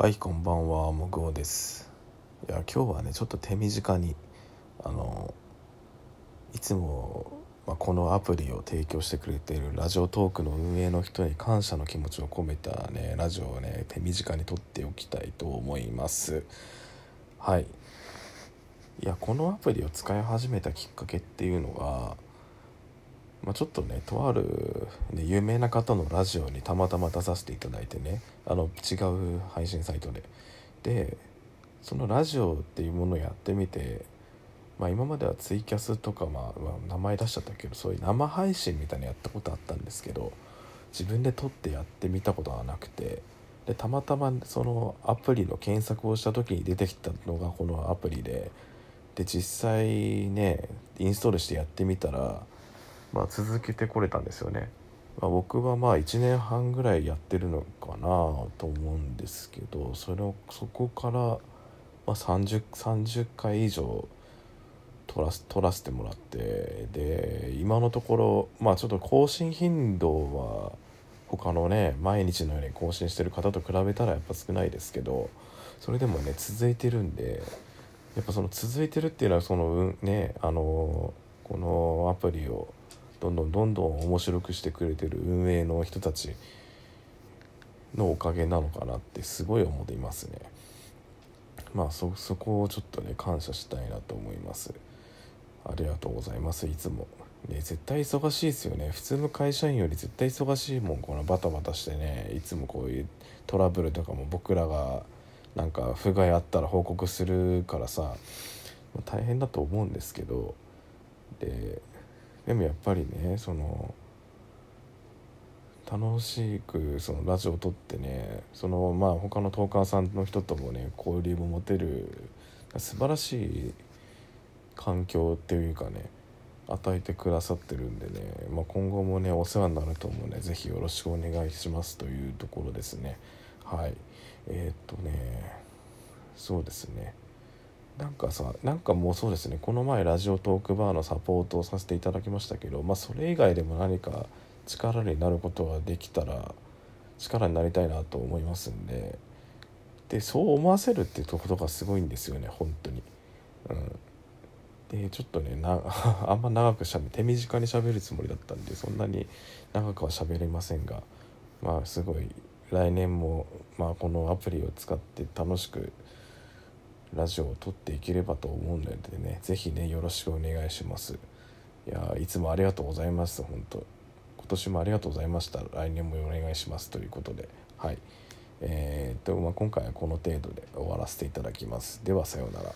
はいこんばんはもぐおです。いや今日はねちょっと手短にあのいつも、まあ、このアプリを提供してくれているラジオトークの運営の人に感謝の気持ちを込めたねラジオをね手短に撮っておきたいと思います。はい。いやこのアプリを使い始めたきっかけっていうのがまあ、ちょっとねとある、ね、有名な方のラジオにたまたま出させていただいてねあの違う配信サイトで。でそのラジオっていうものをやってみて、まあ、今まではツイキャスとか、まあ、まあ、名前出しちゃったけどそういう生配信みたいなのやったことあったんですけど自分で撮ってやってみたことはなくてでたまたまそのアプリの検索をした時に出てきたのがこのアプリでで実際ねインストールしてやってみたらまあ、続けてこれたんですよね。まあ、僕はまあ1年半ぐらいやってるのかなと思うんですけどそれをそこからまあ 30, 30回以上撮ら撮らせてもらってで今のところまあちょっと更新頻度は他のね毎日のように更新してる方と比べたらやっぱ少ないですけどそれでもね続いてるんでやっぱその続いてるっていうのはそのねあのこのアプリをどんどんどんどん面白くしてくれてる運営の人たちのおかげなのかなってすごい思っていますね。まあそそこをちょっとね感謝したいなと思います。ありがとうございます。いつも。ね絶対忙しいですよね。普通の会社員より絶対忙しいもんこのバタバタしてね。いつもこういうトラブルとかも僕らがなんか不具合あったら報告するからさ。大変だと思うんですけど。ででもやっぱりねその楽しくそのラジオを撮ってねそのまあ他のトーカーさんの人ともね交流も持てる素晴らしい環境っていうかね与えてくださってるんでね、まあ、今後もねお世話になると思うので是非よろしくお願いしますというところですね。はい。えー、っとねそうですね。なんかさなんかもうそうですね。この前ラジオトークバーのサポートをさせていただきましたけどまあそれ以外でも何か力になることができたら力になりたいなと思いますんで。でそう思わせるってことがすごいんですよね本当に。うん、でちょっとねな あんま長くしゃべ手短にしゃべるつもりだったんでそんなに長くはしゃべれませんがまあすごい来年も、まあ、このアプリを使って楽しくラジオを撮っていければと思うのでね是非ねよろしくお願いします。いやいつもありがとうございます。本当今年もありがとうございました。来年もお願いします。ということではい。えー、っと、まあ、今回はこの程度で終わらせていただきます。ではさようなら。